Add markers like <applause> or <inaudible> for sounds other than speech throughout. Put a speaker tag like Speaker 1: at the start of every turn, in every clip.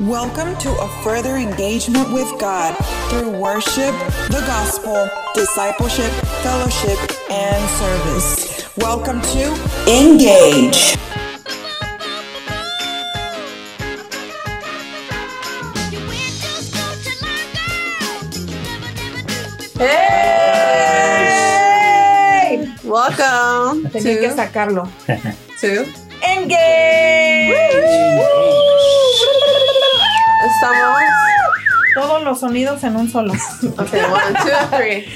Speaker 1: Welcome to a further engagement with God through worship, the gospel, discipleship, fellowship, and service. Welcome to Engage.
Speaker 2: ¡Hey! Welcome
Speaker 3: Tenía que
Speaker 2: to,
Speaker 3: sacarlo. <laughs>
Speaker 2: to
Speaker 3: ¡Engage!
Speaker 2: Estamos.
Speaker 3: Todos los sonidos en un solo. <laughs>
Speaker 2: Ok, one, two, three.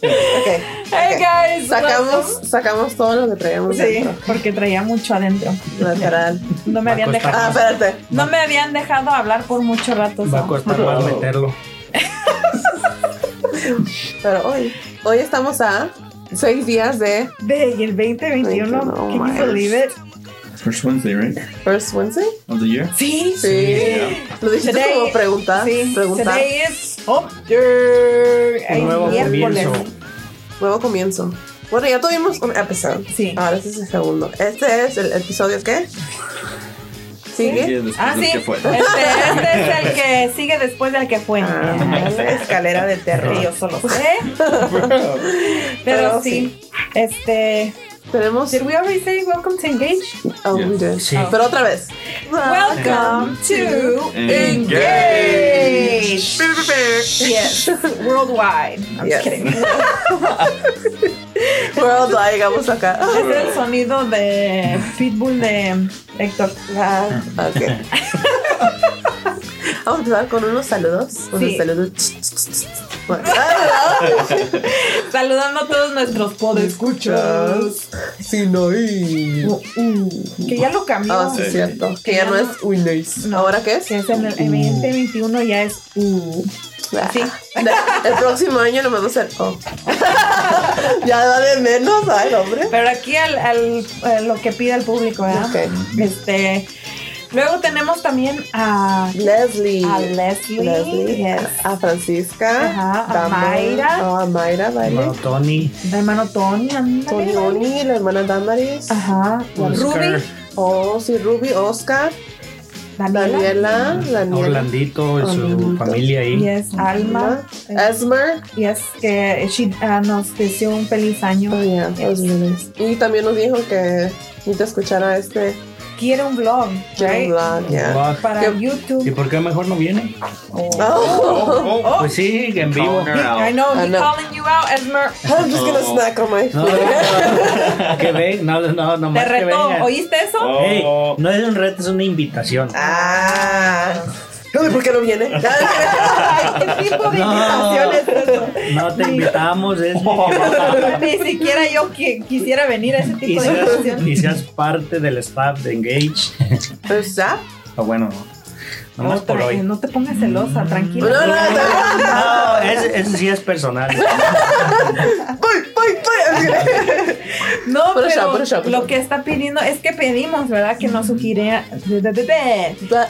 Speaker 2: Ok.
Speaker 3: Hey guys.
Speaker 2: Sacamos, sacamos todo lo que traíamos
Speaker 3: Sí,
Speaker 2: dentro.
Speaker 3: porque traía mucho adentro.
Speaker 2: Literal.
Speaker 3: No me
Speaker 4: Va
Speaker 3: habían dejado.
Speaker 2: Ah, espérate.
Speaker 3: No me habían dejado hablar por mucho rato.
Speaker 4: Va a costar más meterlo.
Speaker 2: Pero hoy, hoy estamos a seis días de
Speaker 3: De, y el 2021,
Speaker 2: No
Speaker 3: can you believe it?
Speaker 5: First Wednesday, right?
Speaker 2: First Wednesday.
Speaker 5: Of the year.
Speaker 3: Sí.
Speaker 2: Sí. Lo dijiste
Speaker 3: Today-
Speaker 2: como pregunta.
Speaker 3: Sí.
Speaker 2: Pregunta.
Speaker 3: Today is October.
Speaker 4: Un nuevo comienzo.
Speaker 2: Nuevo comienzo. Bueno, ya tuvimos un episodio.
Speaker 3: Sí.
Speaker 2: Ahora este es el segundo. Este es el episodio ¿qué? ¿Sigue?
Speaker 3: Ah,
Speaker 5: del
Speaker 3: sí.
Speaker 5: que fue.
Speaker 3: Este, este es el que sigue después del que fue.
Speaker 2: Ah.
Speaker 3: la escalera de terror, yo solo sé. <laughs> Pero,
Speaker 2: Pero
Speaker 3: sí. Este.
Speaker 2: Tenemos.
Speaker 3: Did we already say welcome to Engage?
Speaker 2: Oh, we did.
Speaker 4: Sí.
Speaker 2: Pero otra vez.
Speaker 3: Welcome to
Speaker 5: Engage.
Speaker 3: Yes, <laughs> worldwide. I'm
Speaker 2: Yes.
Speaker 3: just kidding. <laughs>
Speaker 2: Worldwide, llegamos acá. <laughs>
Speaker 3: Es el sonido de Pitbull de Héctor.
Speaker 2: Ah, ok. Vamos a empezar con unos saludos. Unos
Speaker 3: Sí.
Speaker 2: saludos. Bueno, ah, <laughs>
Speaker 3: Saludando a todos nuestros podescuchas.
Speaker 2: Sí, no. y-
Speaker 3: Que ya lo cambió.
Speaker 2: Ah, sí, es cierto. Que ya no es Windows.
Speaker 3: No.
Speaker 2: ¿Ahora qué es?
Speaker 3: Que es en el, en el 2021 ya es U. Sí.
Speaker 2: Ah, El próximo año no me va a ser. Oh. <laughs> ya va de menos, ay, hombre.
Speaker 3: Pero aquí al, al- eh, lo que pide el público, ¿verdad?
Speaker 2: Ok.
Speaker 3: Este. Luego tenemos también a,
Speaker 2: Leslie.
Speaker 3: a Leslie.
Speaker 2: Leslie.
Speaker 3: yes.
Speaker 2: A Francisca.
Speaker 3: Ajá, a
Speaker 2: Dama,
Speaker 3: Mayra.
Speaker 2: no, a Mayra, vale.
Speaker 4: Hermano Tony.
Speaker 3: El hermano Tony.
Speaker 2: Tony. Oni, la hermana Damaris.
Speaker 3: Ajá.
Speaker 4: Oscar,
Speaker 3: Ruby.
Speaker 2: Oh, sí, Ruby, Oscar,
Speaker 3: Daniela.
Speaker 2: Daniela.
Speaker 4: Orlandito y su
Speaker 2: Orlandito.
Speaker 4: familia ahí.
Speaker 3: Yes, Alma.
Speaker 2: Esmer.
Speaker 3: Yes, que she, ah, nos deseó un feliz año.
Speaker 2: Oh, yeah, nice. Y también nos dijo que necesita escuchar a este
Speaker 3: Quiere un vlog, right?
Speaker 2: blog, yeah.
Speaker 3: Para
Speaker 2: ¿Qué-
Speaker 4: ¿Y
Speaker 3: YouTube.
Speaker 4: por qué mejor no viene?
Speaker 2: Oh.
Speaker 4: Pues sí, en vivo.
Speaker 3: I know,
Speaker 2: I
Speaker 3: he's
Speaker 2: know.
Speaker 3: calling you out, Esmer. <laughs>
Speaker 2: I'm just gonna
Speaker 5: Oh.
Speaker 2: snack on my
Speaker 4: No, no, no, que ven, no, no, no,
Speaker 3: Te retó. ¿oíste eso?
Speaker 5: Oh.
Speaker 4: No es un reto, es una invitación.
Speaker 2: Ah. Ay, ¿Por qué no viene? <laughs>
Speaker 3: ¿Qué tipo de
Speaker 4: No.
Speaker 3: invitación es eso?
Speaker 4: No te invitamos, es mi- <laughs>
Speaker 3: Ni siquiera yo qui- quisiera venir a ese
Speaker 4: y
Speaker 3: tipo de
Speaker 4: seas,
Speaker 3: invitación.
Speaker 4: y seas parte del staff de Engage.
Speaker 2: Pues ya.
Speaker 4: O bueno, no. Nomás por hoy.
Speaker 3: No te pongas celosa,
Speaker 2: No,
Speaker 3: tranquila.
Speaker 2: no, no.
Speaker 4: No, ese, ese sí es personal. <laughs>
Speaker 2: Voy, voy, voy.
Speaker 3: No, pero
Speaker 2: put a
Speaker 3: lo que está pidiendo es que pedimos, ¿verdad? Que nos sugiera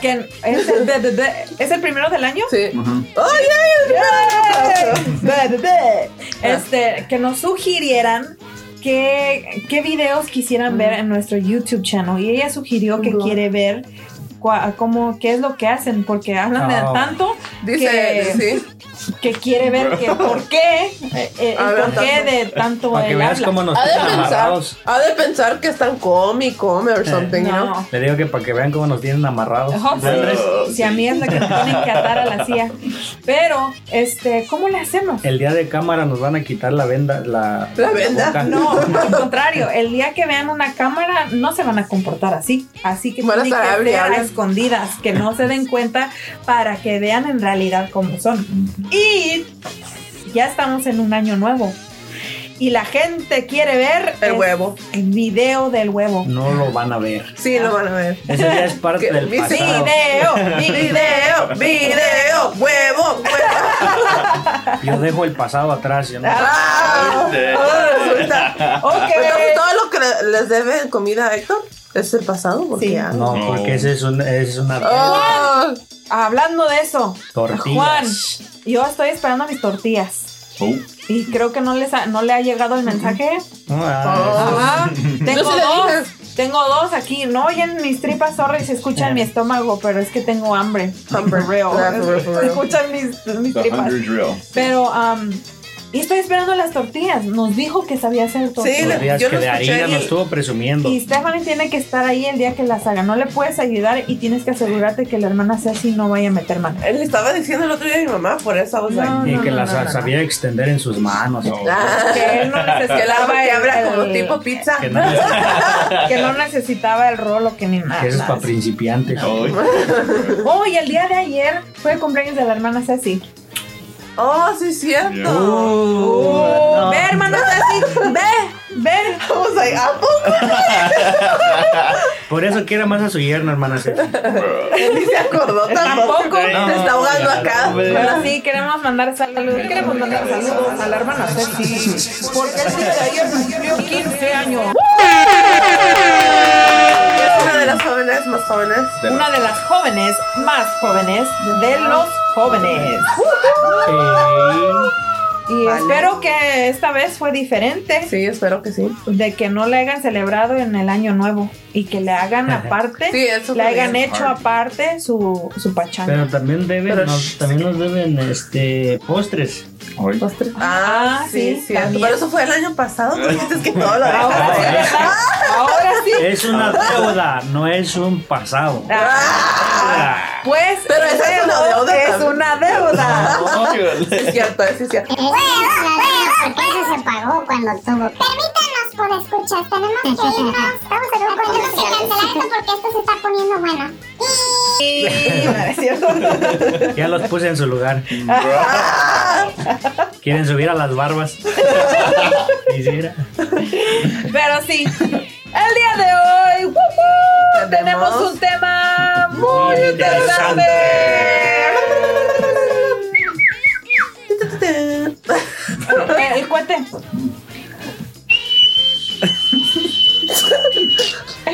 Speaker 3: que es el, es el primero del año.
Speaker 2: Sí.
Speaker 5: Uh-huh.
Speaker 2: Oh, yeah.
Speaker 3: Este, que nos sugirieran qué, qué videos quisieran ver en nuestro YouTube channel. Y ella sugirió que quiere ver cómo, qué es lo que hacen, porque hablan de
Speaker 4: Oh.
Speaker 3: tanto
Speaker 2: Dice,
Speaker 3: que,
Speaker 2: sí.
Speaker 3: que quiere ver que <laughs> por qué, eh, eh,
Speaker 2: A
Speaker 3: el
Speaker 2: ver,
Speaker 3: por qué
Speaker 2: tanto.
Speaker 3: de tanto
Speaker 4: Para que
Speaker 3: él
Speaker 4: veas
Speaker 3: habla.
Speaker 4: cómo nos
Speaker 2: Ha de
Speaker 4: tienen
Speaker 2: pensar,
Speaker 4: amarrados.
Speaker 2: ha de pensar que están y come or something, you know?
Speaker 3: No.
Speaker 4: Le digo que para que vean cómo nos tienen amarrados.
Speaker 3: Ojo,
Speaker 4: Andrés,
Speaker 3: si, si a mí es la que me tienen que atar a la silla. Pero, este, ¿cómo le hacemos?
Speaker 4: El día de cámara nos van a quitar la venda, la,
Speaker 2: ¿La venda?
Speaker 4: boca.
Speaker 3: No, al contrario, el día que vean una cámara no se van a comportar así. Así que
Speaker 2: Van a estar
Speaker 3: escondidas, que no se den cuenta para que vean en realidad cómo son. Y ya estamos en un año nuevo. Y la gente quiere ver
Speaker 2: El huevo.
Speaker 3: el video del huevo.
Speaker 4: No lo van a ver.
Speaker 2: Sí, lo van a ver.
Speaker 4: Ese ya es parte
Speaker 2: Que-
Speaker 4: del
Speaker 2: mi
Speaker 4: pasado.
Speaker 3: Video,
Speaker 2: Video, video, huevo, huevo.
Speaker 4: Yo dejo el pasado atrás. yo no-
Speaker 2: Ah, resulta. Entonces, todo lo que le- les debe en comida a Héctor es el pasado, porque
Speaker 3: Sí.
Speaker 2: ya.
Speaker 4: No, porque ese es, un, ese es una
Speaker 2: Oh,
Speaker 3: Hablando de eso,
Speaker 4: tortilla.
Speaker 3: Juan, yo estoy esperando mis tortillas.
Speaker 5: Oh.
Speaker 3: Y creo que no, les ha- no le ha llegado el mensaje.
Speaker 4: Ah,
Speaker 3: Ajá.
Speaker 2: Just <laughs>
Speaker 3: Tengo Tengo dos aquí. No oyen mis tripas, sorry, se escucha en mi estómago, pero es que tengo hambre.
Speaker 2: Hambre.
Speaker 3: For real. Se escuchan mis, mis tripas. Pero, um, y estoy esperando las tortillas. Nos dijo que sabía hacer tortillas.
Speaker 2: Sí, yo
Speaker 4: que
Speaker 2: lo
Speaker 4: de
Speaker 2: escuché
Speaker 4: harina
Speaker 2: y-
Speaker 4: nos estuvo presumiendo.
Speaker 3: Y Stephanie tiene que estar ahí el día que las haga. No le puedes ayudar y tienes que asegurarte que la hermana Ceci no vaya a meter mano.
Speaker 2: Él le estaba diciendo el otro día a mi mamá, por eso
Speaker 3: No,
Speaker 4: Y
Speaker 3: no,
Speaker 4: que
Speaker 3: no,
Speaker 4: las
Speaker 3: no, no,
Speaker 4: sabía extender en sus manos.
Speaker 5: No.
Speaker 2: ah,
Speaker 3: Que él no
Speaker 2: que la
Speaker 3: necesitaba
Speaker 2: que abra como
Speaker 3: el-
Speaker 2: tipo pizza.
Speaker 4: Que, no,
Speaker 3: que no necesitaba el rolo que ni nada.
Speaker 4: que eso es para principiantes.
Speaker 3: Oh, y el día de ayer fue el cumpleaños de la hermana Ceci.
Speaker 2: Oh, sí, es cierto.
Speaker 5: Yeah.
Speaker 3: Oh, Ve, hermana Ceci, ve, ve.
Speaker 2: Was like, ¿a poco?
Speaker 4: Por eso quiere más a su yerno, hermana Ceci.
Speaker 2: Él ni se acordó tampoco.
Speaker 3: Tampoco.
Speaker 2: Se está ahogando acá.
Speaker 3: Pero sí, queremos mandar saludos. Queremos mandar saludos a la hermana Ceci. Porque el día de ayer cumplió 15 años.
Speaker 2: Es una de las jóvenes más jóvenes.
Speaker 3: Una de las jóvenes más jóvenes de los jóvenes. Y
Speaker 2: Vale.
Speaker 3: espero que esta vez fue diferente.
Speaker 2: Sí, espero que sí.
Speaker 3: De que no le hayan celebrado en el año nuevo y que le hagan aparte,
Speaker 2: Sí, eso
Speaker 3: le hayan
Speaker 2: bien.
Speaker 3: hecho aparte su, su pachanga.
Speaker 4: Pero también deben,
Speaker 2: Pero-
Speaker 4: nos, también nos deben este postres.
Speaker 5: Ay.
Speaker 2: Ah,
Speaker 3: Ah,
Speaker 2: sí,
Speaker 3: sí, también.
Speaker 2: Pero eso fue el año pasado. Tú dices que todo lo
Speaker 3: Ahora. <laughs> Ahora sí.
Speaker 4: Es una deuda, no es un pasado.
Speaker 3: Ah, pues
Speaker 2: Pero esa es una deuda
Speaker 3: Es
Speaker 2: también.
Speaker 3: una deuda. <laughs>
Speaker 2: Sí, es cierto, sí, es cierto.
Speaker 6: Bueno, bueno, porque eso se pagó cuando tuvo. Permítanos por escuchar, tenemos que irnos. Estamos en un Tenemos que cancelar esto porque esto se está poniendo bueno.
Speaker 3: Y- es cierto.
Speaker 4: Ya los puse en su lugar. <laughs> Quieren subir a las barbas. Quisiera.
Speaker 3: Pero sí, el día de hoy ¡woo, woo! tenemos
Speaker 2: Tenemos
Speaker 3: un tema muy interesante. Eh, El cuete.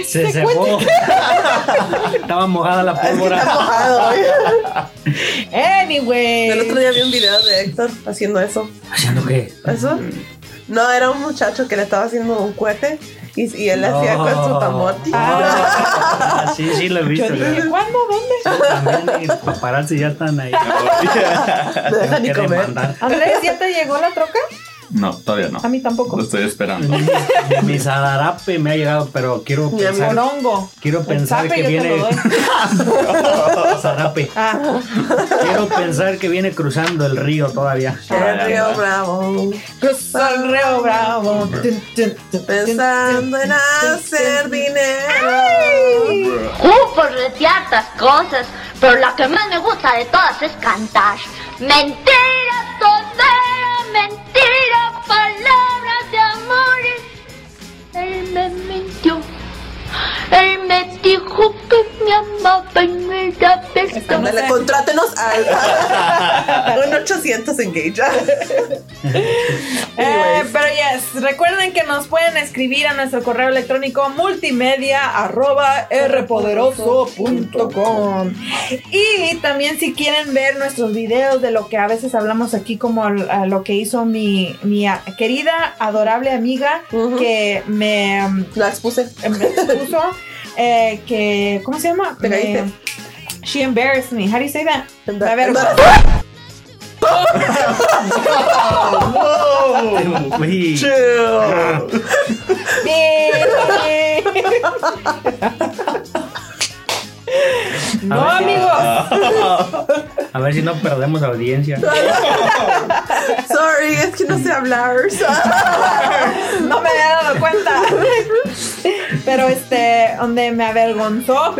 Speaker 4: Se secó. Estaba mojada la
Speaker 2: Es que está
Speaker 4: pólvora.
Speaker 2: mojado.
Speaker 3: Anyway.
Speaker 2: El otro día vi un video de Héctor haciendo eso.
Speaker 4: ¿Haciendo qué?
Speaker 2: ¿Eso? No, era un muchacho que le estaba haciendo un cohete y, y él le hacía con su tamote.
Speaker 4: Ah, <laughs> sí, sí, lo he visto.
Speaker 3: Yo dije, ¿Cuándo? ¿Dónde?
Speaker 4: También mis paparazzi ya están ahí. <laughs>
Speaker 2: No deja ni comer.
Speaker 3: Andrés, ¿ya te llegó la troca?
Speaker 5: No, todavía no.
Speaker 3: A mí tampoco.
Speaker 5: Lo estoy esperando.
Speaker 4: Mi, sadarape me ha llegado, pero quiero
Speaker 2: Mi
Speaker 4: pensar, quiero pensar que viene <laughs> zarape.
Speaker 3: Ah,
Speaker 4: Quiero pensar que viene cruzando el río todavía.
Speaker 2: El Río Bravo.
Speaker 3: cruza el río bravo.
Speaker 2: Pensando en hacer dinero.
Speaker 7: Uh, por decir hartas cosas, pero la que más me gusta de todas es cantar. Mentira, toda mentira, me dijo que me amaba y me da perdón.
Speaker 2: Ándale, contrátenos al <laughs> un 800 engage. <laughs>
Speaker 3: Eh, pero yes, recuerden que nos pueden escribir a nuestro correo electrónico multimedia arroba rpoderoso.com y también si quieren ver nuestros videos de lo que a veces hablamos aquí como lo que hizo mi, mi querida adorable amiga que me, um,
Speaker 2: La expuse.
Speaker 3: me expuso <laughs> eh, que ¿cómo se llama?
Speaker 2: Te caíste.
Speaker 3: Me- she embarrassed me how do you say that? <laughs> No,
Speaker 4: A ver.
Speaker 3: amigos. <laughs>
Speaker 4: a ver si no perdemos audiencia. <laughs>
Speaker 2: Sorry, es que no sé hablar. <laughs>
Speaker 3: No me había dado cuenta. Pero este, donde me avergonzó.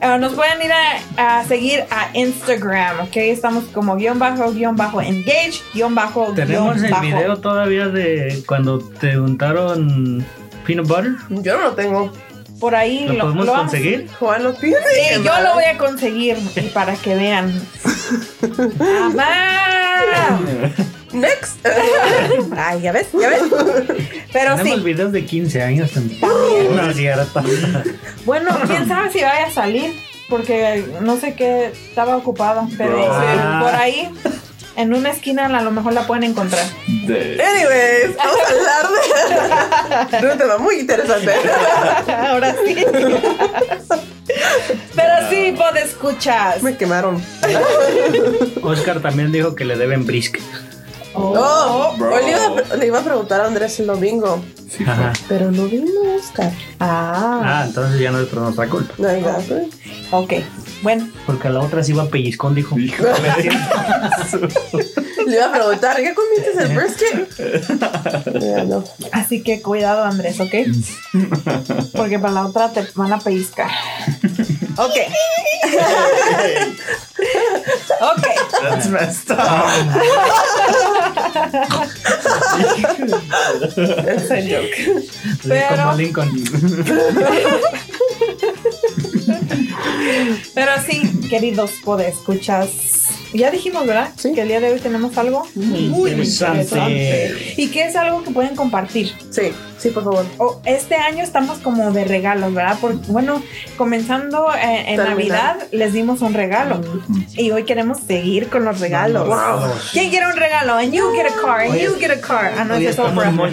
Speaker 3: eh, nos pueden ir a, a seguir a Instagram, ¿ok? Estamos como guion bajo, guion bajo, engage, guion bajo,
Speaker 4: Tenemos
Speaker 3: guion
Speaker 4: el
Speaker 3: bajo.
Speaker 4: video todavía de cuando te untaron peanut butter.
Speaker 2: Yo no lo tengo.
Speaker 3: Por ahí
Speaker 4: ¿Lo podemos
Speaker 3: vamos-
Speaker 4: conseguir?
Speaker 2: Juan lo pide.
Speaker 3: Sí, yo lo voy a conseguir y para que vean. <laughs> ¡Mamá!
Speaker 2: Next. <laughs>
Speaker 3: Ay, ya ves, ya ves. Pero
Speaker 4: Tenemos
Speaker 3: sí.
Speaker 4: videos de 15 años también. No cierto.
Speaker 3: Bueno, quién sabe si vaya a salir. Porque no sé qué estaba ocupada. Pero
Speaker 4: Ah.
Speaker 3: por ahí. En una esquina a lo mejor la pueden encontrar.
Speaker 5: De...
Speaker 2: Anyways, vamos a hablar de, <laughs> de un tema muy interesante.
Speaker 3: Ahora sí. Pero sí, pod escuchas.
Speaker 2: Me quemaron.
Speaker 4: Oscar también dijo que le deben brisket.
Speaker 2: Oh,
Speaker 5: Bro.
Speaker 2: hoy le iba, a- le iba a preguntar a Andrés el domingo,
Speaker 5: Sí,
Speaker 2: pero no vino Oscar.
Speaker 3: Ah,
Speaker 4: Ah, entonces ya no es nuestra culpa.
Speaker 2: No, ya, pues.
Speaker 3: ok. Bueno,
Speaker 4: Porque a la otra sí iba pellizcón, dijo.
Speaker 2: Le iba a preguntar, ¿qué comiste el brisket? No.
Speaker 3: así que cuidado, Andrés, ¿ok? Porque para la otra te van a pellizcar. Ok. ok.
Speaker 5: That's messed up.
Speaker 2: It's a joke.
Speaker 3: Pero-
Speaker 4: Como Lincoln. <laughs>
Speaker 3: Pero sí, queridos podescuchas. Ya dijimos, ¿verdad?
Speaker 2: Sí.
Speaker 3: Que el día de hoy tenemos algo muy
Speaker 4: Interesante.
Speaker 3: interesante. Y que es algo que pueden compartir.
Speaker 2: Sí, sí, por favor.
Speaker 3: O este año estamos como de regalos, ¿verdad? Porque, bueno, comenzando eh, en
Speaker 2: Terminar.
Speaker 3: Navidad les dimos un regalo. Y hoy queremos seguir con los regalos.
Speaker 4: Wow.
Speaker 3: ¿Quién quiere un regalo? And you get a car, and you get a car. Ah, no, es
Speaker 4: muy.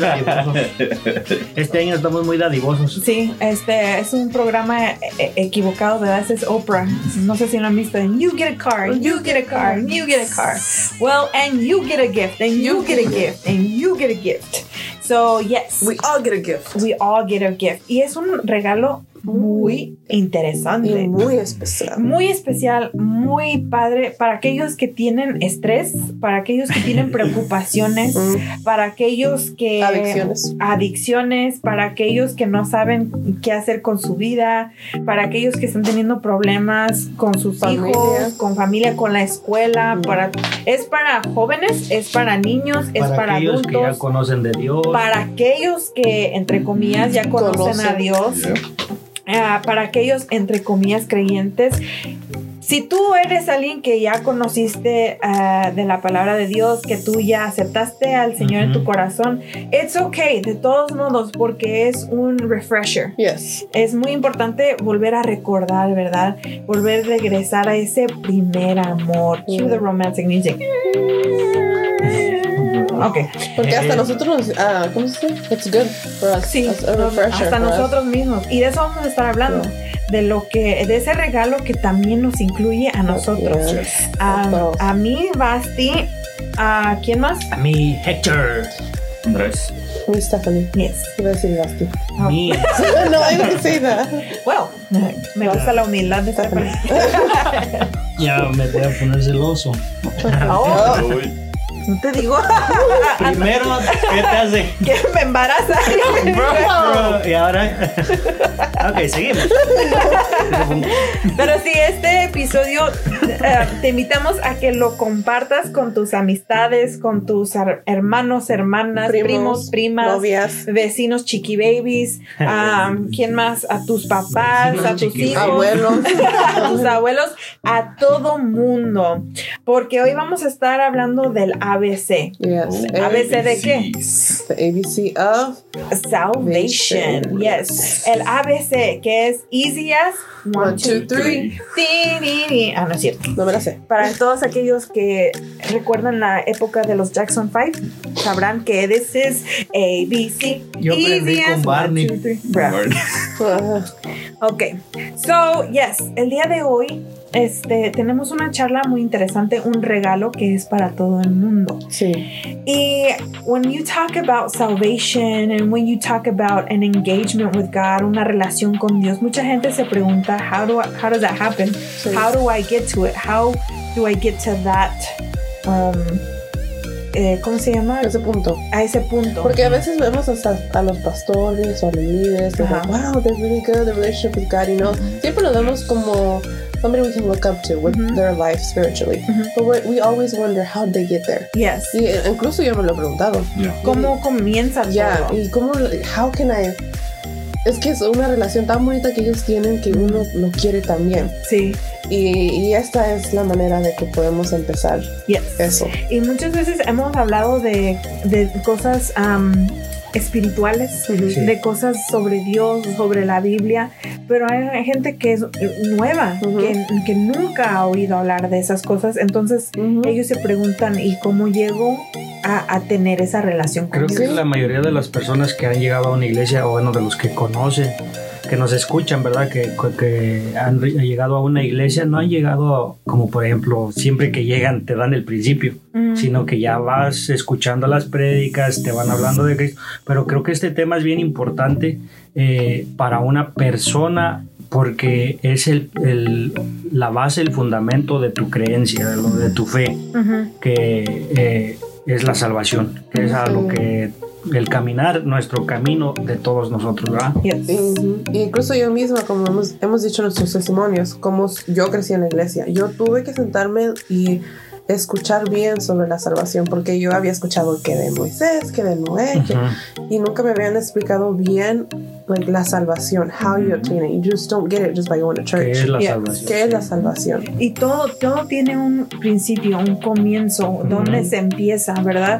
Speaker 4: Este año estamos muy dadivosos.
Speaker 3: Sí, este es un programa eh, eh, equivocado, ¿verdad? Es Oprah. No sé si lo han visto. And you get a car, and you get a car, and you get a car. Well, and you get a gift, and you get a gift, and you get a gift. So, yes,
Speaker 2: We all get a gift.
Speaker 3: we all get a gift. Y es un regalo muy interesante.
Speaker 2: Y muy especial.
Speaker 3: Muy especial, muy padre para aquellos que tienen estrés, para aquellos que tienen <laughs> preocupaciones, para aquellos que...
Speaker 2: Adicciones.
Speaker 3: Adicciones, para aquellos que no saben qué hacer con su vida, para aquellos que están teniendo problemas con sus
Speaker 2: Familia.
Speaker 3: hijos, con familia, con la escuela,
Speaker 2: Mm.
Speaker 3: para, es para jóvenes, es para niños, es
Speaker 4: Para,
Speaker 3: para
Speaker 4: aquellos que ya conocen de Dios.
Speaker 3: para aquellos que entre comillas ya conocen a. Dios, ah, para aquellos entre comillas creyentes. Si tú eres alguien que ya conociste ah, de la palabra de Dios, que tú ya aceptaste al Señor en tu corazón, it's okay, de todos modos, porque es un refresher.
Speaker 2: Yes.
Speaker 3: Es muy importante volver a recordar, ¿verdad? Volver a regresar a ese primer amor. Cue the romantic music. Ok.
Speaker 2: Porque hasta
Speaker 4: Eh.
Speaker 2: nosotros nos. Ah, ¿Cómo se dice? It's good for us.
Speaker 3: Sí,
Speaker 2: a
Speaker 3: hasta
Speaker 2: for us.
Speaker 3: nosotros mismos. Y de eso vamos a estar hablando. De lo que, de ese regalo que también nos incluye a nosotros.
Speaker 2: Yes.
Speaker 3: A, mí, Basti, a quién más?
Speaker 4: A mí, Hector.
Speaker 5: Andrés.
Speaker 2: Mi Stephanie.
Speaker 3: Yes.
Speaker 2: Iba a decir Basti.
Speaker 3: Ah.
Speaker 4: Mi. <laughs>
Speaker 2: no, I didn't say that.
Speaker 3: Well, me gusta la humildad de Stephanie. <laughs>
Speaker 4: Ya me voy a poner celoso.
Speaker 3: Oh, <laughs>
Speaker 5: Uy.
Speaker 3: No te digo <laughs>
Speaker 4: Primero, ¿qué te hace?
Speaker 3: que me embaraza. <laughs>
Speaker 4: Y ahora. <laughs> ok, seguimos.
Speaker 3: Pero sí, este episodio eh, te invitamos a que lo compartas con tus amistades, con tus her- hermanos, hermanas, primos,
Speaker 2: Primos,
Speaker 3: primas,
Speaker 2: Novias.
Speaker 3: vecinos, chiqui babies, a ¿quién más? A tus papás,
Speaker 4: Vecinos
Speaker 3: a tus hijos,
Speaker 2: Abuelos.
Speaker 3: a tus abuelos, a todo mundo. Porque hoy vamos a estar hablando del ABC.
Speaker 2: Yes.
Speaker 3: ABC de qué?
Speaker 2: The ABC of.
Speaker 3: Salvation.
Speaker 2: Salvation.
Speaker 3: Yes. El ABC, que es easy as one,
Speaker 2: One, two, three.
Speaker 3: Ti, ni, ni. Ah, no es cierto.
Speaker 2: No me la sé.
Speaker 3: Para todos aquellos que recuerdan la época de los Jackson 5, sabrán que this is A, B, C.
Speaker 4: Yo aprendí con
Speaker 3: one,
Speaker 4: Barney.
Speaker 3: two, three.
Speaker 2: Ah, <laughs>
Speaker 3: Ok, so yes, el día de hoy este, tenemos una charla muy interesante, un regalo que es para todo el mundo.
Speaker 2: sí.
Speaker 3: Y when you talk about salvation and when you talk about an engagement with God, una relación con Dios, mucha gente se pregunta, how do I, how does that happen?
Speaker 2: Sí.
Speaker 3: How do I get to it? How do I get to that? Um, eh, ¿Cómo se llama?
Speaker 2: Ese punto.
Speaker 3: A ese punto.
Speaker 2: Porque a veces vemos hasta a los pastores o a los líderes dicen, wow, they're really good, the relationship with God, you know. Siempre lo vemos como somebody we can look up to with
Speaker 3: Ujú.
Speaker 2: their life spiritually.
Speaker 3: Ujú.
Speaker 2: But we, we always wonder how they get there.
Speaker 3: Yes.
Speaker 2: Y eh, incluso yo me lo he preguntado.
Speaker 5: Yeah.
Speaker 3: ¿Cómo comienza todo?
Speaker 2: y cómo, how can I... Es que es una relación tan bonita que ellos tienen que uno lo quiere también.
Speaker 3: Sí.
Speaker 2: Y, y esta es la manera de que podemos empezar
Speaker 3: Yes.
Speaker 2: eso.
Speaker 3: Y muchas veces hemos hablado de, de cosas am, espirituales.
Speaker 4: Sí.
Speaker 3: de cosas sobre Dios, sobre la Biblia, pero hay gente que es nueva,
Speaker 2: Ujú.
Speaker 3: que, que nunca ha oído hablar de esas cosas. Entonces ellos se preguntan, ¿y cómo llego a, a tener esa relación con
Speaker 4: Creo
Speaker 3: Dios?
Speaker 4: que la mayoría de las personas que han llegado a una iglesia, o bueno, de los que conocen, que nos escuchan, ¿verdad? Que, que han llegado a una iglesia, no han llegado como por ejemplo, siempre que llegan te dan el principio, sino que ya vas escuchando las prédicas, te van hablando de Cristo. Pero creo que este tema es bien importante eh, para una persona porque es el, el- la base, el fundamento de tu creencia, de, lo- de tu fe que eh, es la salvación, que es a lo que el caminar, nuestro camino de todos nosotros, ¿verdad?
Speaker 3: Yes.
Speaker 2: Ujú. Incluso yo misma, como hemos, hemos dicho en nuestros testimonios, como yo crecí en la iglesia, yo tuve que sentarme y escuchar bien sobre la salvación, porque yo había escuchado que de Moisés, que de Noé, que-
Speaker 4: Ujú.
Speaker 2: y nunca me habían explicado bien like, la salvación, how you obtain it. You just don't get it just by going to church.
Speaker 4: Que es la
Speaker 3: Yeah.
Speaker 4: salvación.
Speaker 2: ¿Qué es la salvación?
Speaker 3: Y todo, todo tiene un principio, un comienzo, donde
Speaker 4: Ujú.
Speaker 3: se empieza, ¿verdad?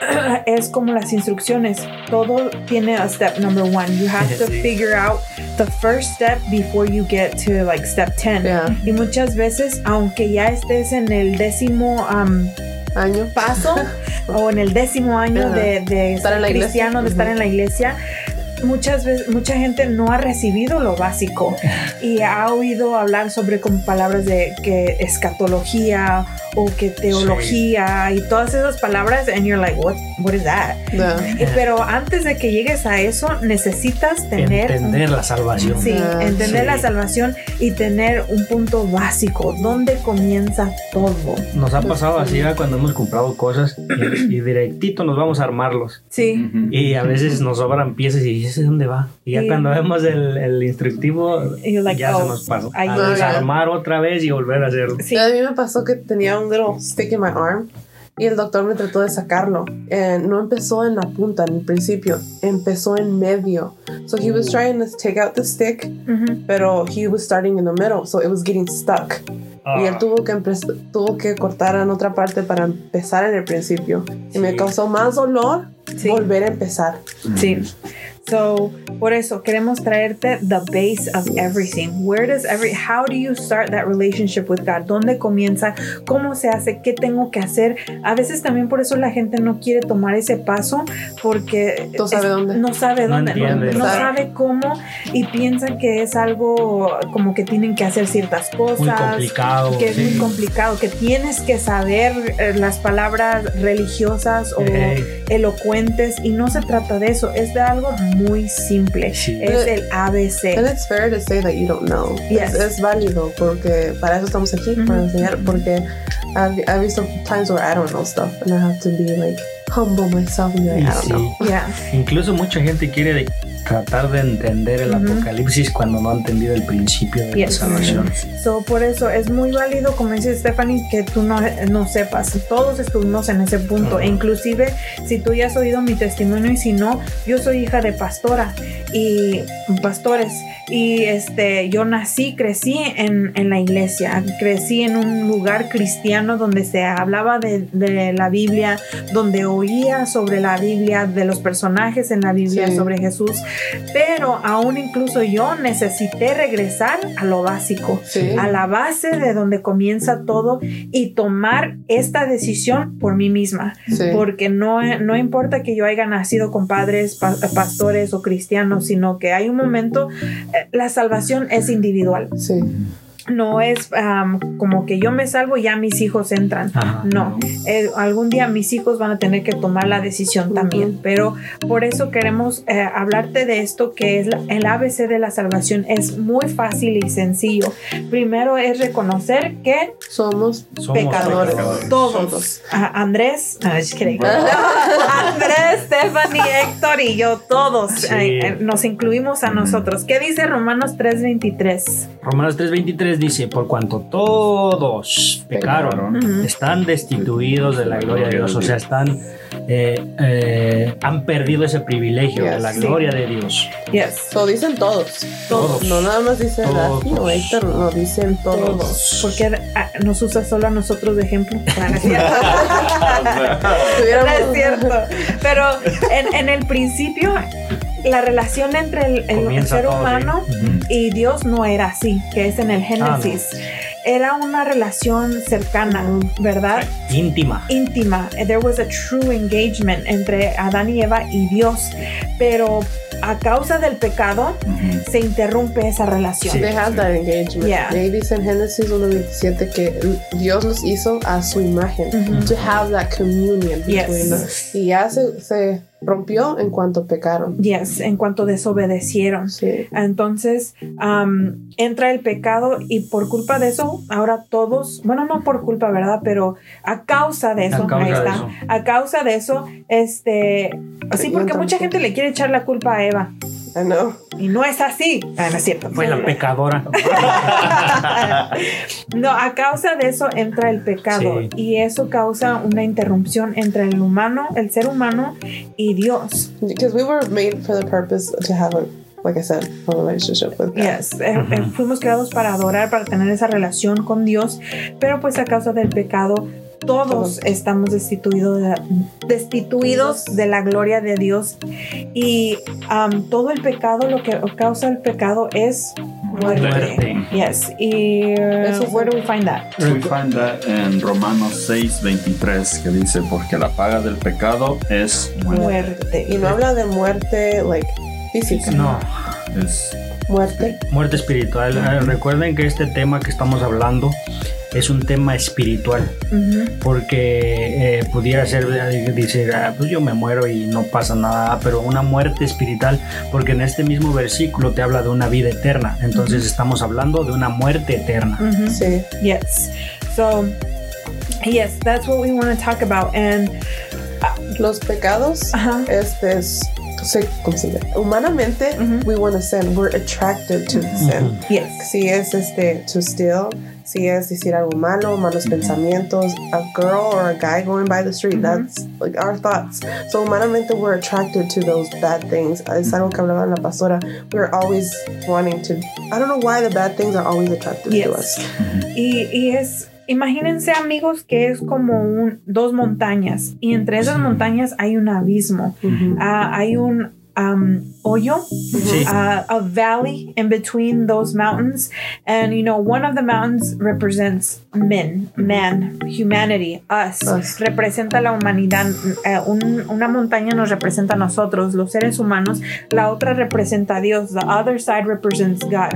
Speaker 3: <clears throat> Es como las instrucciones. Todo tiene a step number one. You have to figure out the first step before you get to like step 10.
Speaker 2: Yeah.
Speaker 3: Y muchas veces, aunque ya estés en el décimo um,
Speaker 2: Año.
Speaker 3: paso <laughs> o en el décimo año de, de
Speaker 2: Estar en la
Speaker 3: ser
Speaker 2: iglesia.
Speaker 3: cristiano, de estar en la iglesia, muchas veces, mucha gente no ha recibido lo básico y ha oído hablar sobre con palabras de que escatología o que teología y todas esas palabras and you're like what what is that pero antes de que llegues a eso necesitas tener un-
Speaker 4: Entender la salvación.
Speaker 3: Sí,
Speaker 2: Ah,
Speaker 3: entender
Speaker 4: sí.
Speaker 3: la salvación y tener un punto básico, donde comienza todo.
Speaker 4: Nos ha pasado así ¿verdad? cuando hemos comprado cosas y, y directito nos vamos a armarlos.
Speaker 3: Sí.
Speaker 4: Y a veces nos sobran piezas y dices, ¿dónde va? Y ya
Speaker 3: Sí.
Speaker 4: cuando vemos el, el instructivo,
Speaker 3: like,
Speaker 4: ya
Speaker 3: oh,
Speaker 4: se nos pasó. A desarmar otra vez y volver a hacerlo.
Speaker 3: Sí.
Speaker 2: A mí me pasó que tenía un little stick in my arm y el doctor me trató de sacarlo. Eh, no empezó en la punta, en el principio, empezó en medio. So he was trying to take out the stick,
Speaker 3: Ujú.
Speaker 2: pero he was starting in the middle, so it was getting stuck. Y él
Speaker 4: Ah,
Speaker 2: tuvo que, tuvo que cortar en otra parte para empezar en el principio. Y me
Speaker 4: Sí.
Speaker 2: causó más dolor
Speaker 3: Sí.
Speaker 2: volver a empezar.
Speaker 3: Sí. So, por eso queremos traerte the base of everything. Where does every how do you start that relationship with God? ¿Dónde comienza? ¿Cómo se hace? ¿Qué tengo que hacer? A veces también por eso la gente no quiere tomar ese paso porque
Speaker 2: No sabe
Speaker 3: es-
Speaker 2: dónde.
Speaker 3: no sabe
Speaker 4: No
Speaker 3: dónde, no,
Speaker 4: entiende.
Speaker 3: no sabe cómo y piensan que es algo como que tienen que hacer ciertas cosas.
Speaker 4: muy complicado.
Speaker 3: que es
Speaker 4: sí.
Speaker 3: muy complicado, que tienes que saber eh, las palabras religiosas o
Speaker 4: Ey.
Speaker 3: elocuentes y no se trata de eso, es de algo muy simple,
Speaker 4: Sí.
Speaker 3: es el
Speaker 2: And
Speaker 3: ABC.
Speaker 2: it's fair to say that you don't know.
Speaker 3: Yes.
Speaker 2: Es, es válido porque para eso estamos aquí, para
Speaker 3: Ujú.
Speaker 2: enseñar. Porque I've, I've visto times where I don't know stuff and I have to be like humble myself and be like, I don't
Speaker 4: sí.
Speaker 2: know.
Speaker 3: Yeah.
Speaker 4: Incluso mucha gente quiere de- tratar de entender el apocalipsis cuando no ha entendido el principio de
Speaker 3: Yes.
Speaker 4: la salvación.
Speaker 3: So, por eso es muy válido, como dice Stephanie, que tú no, no sepas. Todos estuvimos en ese punto. E inclusive, si tú ya has oído mi testimonio y si no, yo soy hija de pastora y pastores. Y este, yo nací, crecí en, en la iglesia. Crecí en un lugar cristiano donde se hablaba de, de la Biblia, donde oía sobre la Biblia, de los personajes en la Biblia,
Speaker 2: Sí.
Speaker 3: sobre Jesús. Pero aún incluso yo necesité regresar a lo básico
Speaker 2: Sí.
Speaker 3: a la base de donde comienza todo y tomar esta decisión por mí misma.
Speaker 2: Sí.
Speaker 3: Porque no, no importa que yo haya nacido con padres, pa- pastores o cristianos, sino que hay un momento, eh, la salvación es individual.
Speaker 2: Sí.
Speaker 3: No es como que yo me salvo y ya mis hijos entran.
Speaker 4: Ajá.
Speaker 3: No, eh, algún día mis hijos van a tener que tomar la decisión también, pero por eso queremos eh, hablarte de esto que es la- el ABC de la salvación. Es muy fácil y sencillo. Primero es reconocer que
Speaker 2: Somos
Speaker 4: Somos
Speaker 3: pecadores,
Speaker 4: pecadores.
Speaker 3: todos. A- Andrés, no. Andrés, Stephanie, Héctor y yo, todos
Speaker 4: Sí.
Speaker 3: eh, eh, nos incluimos a nosotros. ¿Qué dice Romanos 3:23?
Speaker 4: Romanos 3:23 dice, por cuanto todos pecaron, están destituidos de la gloria de Dios, o sea, están, eh, eh, han perdido ese privilegio de
Speaker 2: Yes.
Speaker 4: la
Speaker 3: Sí.
Speaker 4: gloria de Dios.
Speaker 3: Yes.
Speaker 2: So dicen todos.
Speaker 4: Todos.
Speaker 2: No nada más dice
Speaker 4: Todos.
Speaker 2: Rafi o Héctor, no dicen todos.
Speaker 3: Todos. Porque ah, nos usa solo a nosotros de ejemplo. <laughs> Ah, no es cierto. No es cierto. Pero en, en el principio la relación entre el, el ser humano.
Speaker 4: Ujú.
Speaker 3: y Dios no era así, que es en el Génesis. Era una relación cercana, ¿verdad?
Speaker 4: Íntima.
Speaker 3: íntima. There was a true engagement entre Adán y Eva y Dios, pero a causa del pecado se interrumpe esa relación.
Speaker 4: Sí.
Speaker 2: They have that engagement.
Speaker 3: Yeah.
Speaker 2: Y ahí dice en Génesis 1.27 que Dios los hizo a su imagen. To have that communion
Speaker 3: Yes.
Speaker 2: between us. Y ya se, se rompió en cuanto pecaron.
Speaker 3: Yes, en cuanto desobedecieron.
Speaker 2: Sí.
Speaker 3: Entonces am, entra el pecado y por culpa de eso, ahora todos, bueno, no por culpa, ¿verdad? Pero a causa de eso,
Speaker 4: A causa
Speaker 3: ahí
Speaker 4: de
Speaker 3: está.
Speaker 4: eso.
Speaker 3: A causa de eso, este, sí, porque mucha gente le quiere echar la culpa a Eva
Speaker 2: I know.
Speaker 3: y no es así. Ah, no es cierto.
Speaker 4: Fue la pecadora. <laughs>
Speaker 3: No, a causa de eso entra el pecado
Speaker 4: Sí.
Speaker 3: y eso causa una interrupción entre el humano, el ser humano y Dios.
Speaker 2: Because we were made for the purpose to have a, like I said, a relationship with God.
Speaker 3: Yes, eh, eh, fuimos creados para adorar, para tener esa relación con Dios, pero pues a causa del pecado todos estamos destituidos de, destituidos de la gloria de Dios y um, todo el pecado, lo que causa el pecado es muerte.
Speaker 4: Muerte.
Speaker 3: Yes, y uh,
Speaker 2: Eso
Speaker 3: where do we find that?
Speaker 5: We find that en Romanos 6, 23, que dice, porque la paga del pecado es muerte.
Speaker 3: Muerte.
Speaker 2: Y no habla de muerte, like, física.
Speaker 4: No,
Speaker 5: Es
Speaker 2: Muerte.
Speaker 4: muerte espiritual. Eh, Recuerden que este tema que estamos hablando es un tema espiritual.
Speaker 3: Ujú.
Speaker 4: porque eh, pudiera ser decir "Ah, pues yo me muero y no pasa nada pero una muerte espiritual porque en este mismo versículo te habla de una vida eterna entonces estamos hablando de una muerte eterna
Speaker 3: Ujú.
Speaker 2: Sí.
Speaker 3: Yes. So, yes, that's what we want to talk about. And
Speaker 2: Los pecados, este es, se, ¿cómo se dice? Humanamente,
Speaker 3: Ujú.
Speaker 2: we want to sin. We're attracted to sin.
Speaker 3: yes,
Speaker 2: Si es este, to steal, si es decir algo malo, malos pensamientos, a girl or a guy going by the street, that's like our thoughts. So humanamente, we're attracted to those bad things. Es algo que hablaba la pastora. We're always wanting to, I don't know why the bad things are always attractive
Speaker 3: Yes.
Speaker 2: to us.
Speaker 3: y, y es, imagínense amigos que es como un, dos montañas y entre esas montañas hay un abismo, Ah, hay un um, hoyo,
Speaker 4: Sí.
Speaker 3: uh, a valley in between those mountains. And, you know, one of the mountains represents men, man, humanity, us.
Speaker 2: Us.
Speaker 3: Representa la humanidad. Eh, un- una montaña nos representa a nosotros, los seres humanos. La otra representa a Dios. The other side represents God.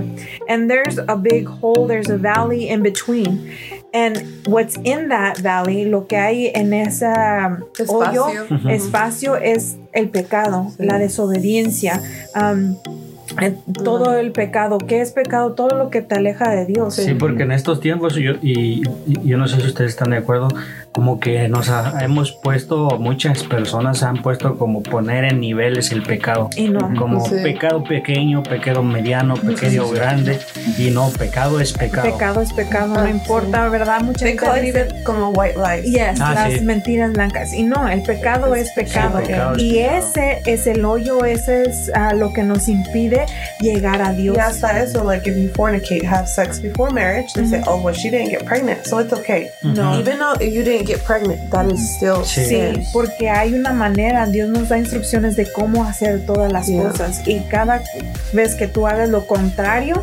Speaker 3: And there's a big hole, there's a valley in between. And what's in that valley, lo que hay en ese hoyo,
Speaker 2: Espacio. Ujú.
Speaker 3: espacio es el pecado,
Speaker 2: Sí.
Speaker 3: la desobediencia, um, eh, todo el pecado. ¿Qué es pecado? Todo lo que te aleja de Dios.
Speaker 4: Sí, porque en estos tiempos, yo, y, y yo no sé si ustedes están de acuerdo, como que nos ha- hemos puesto, muchas personas han puesto como poner en niveles el pecado.
Speaker 3: Y no.
Speaker 4: Como
Speaker 2: Sí.
Speaker 4: pecado pequeño, pecado mediano, pecado grande. Y no, pecado es pecado.
Speaker 3: Pecado es pecado, no importa, ¿verdad? Mucha
Speaker 2: They
Speaker 3: gente
Speaker 2: call it
Speaker 3: dice,
Speaker 2: even como white lies.
Speaker 3: Yes,
Speaker 4: Ah,
Speaker 3: las
Speaker 4: sí.
Speaker 3: mentiras blancas. Y no, el pecado es pecado.
Speaker 4: Sí, pecado es
Speaker 3: y
Speaker 4: pecado.
Speaker 3: ese es el hoyo, ese es ah, lo que nos impide llegar a Dios.
Speaker 2: Y hasta eso, like if you fornicate, have sex before marriage, they say, oh, well, she didn't get pregnant, so it's okay.
Speaker 3: No.
Speaker 2: Even though if you didn't get pregnant, that is still
Speaker 4: Sí.
Speaker 3: Sí, porque hay una manera, Dios nos da instrucciones de cómo hacer todas las
Speaker 2: Yeah.
Speaker 3: cosas y cada vez que tú hagas lo contrario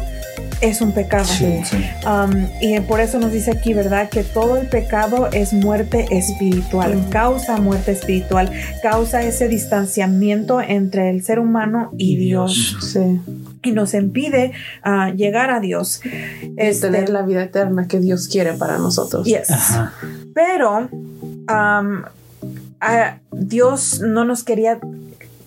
Speaker 3: es un pecado.
Speaker 4: Sí.
Speaker 5: sí.
Speaker 3: Um, y por eso nos dice aquí, ¿verdad? Que todo el pecado es muerte espiritual, causa muerte espiritual, causa ese distanciamiento entre el ser humano y,
Speaker 4: Y
Speaker 3: Dios.
Speaker 4: Dios.
Speaker 2: Sí.
Speaker 3: Y nos impide ah, llegar a Dios.
Speaker 2: Y
Speaker 3: Este,
Speaker 2: tener la vida eterna que Dios quiere para nosotros.
Speaker 3: yes.
Speaker 4: Ajá.
Speaker 3: Pero um, Dios no nos quería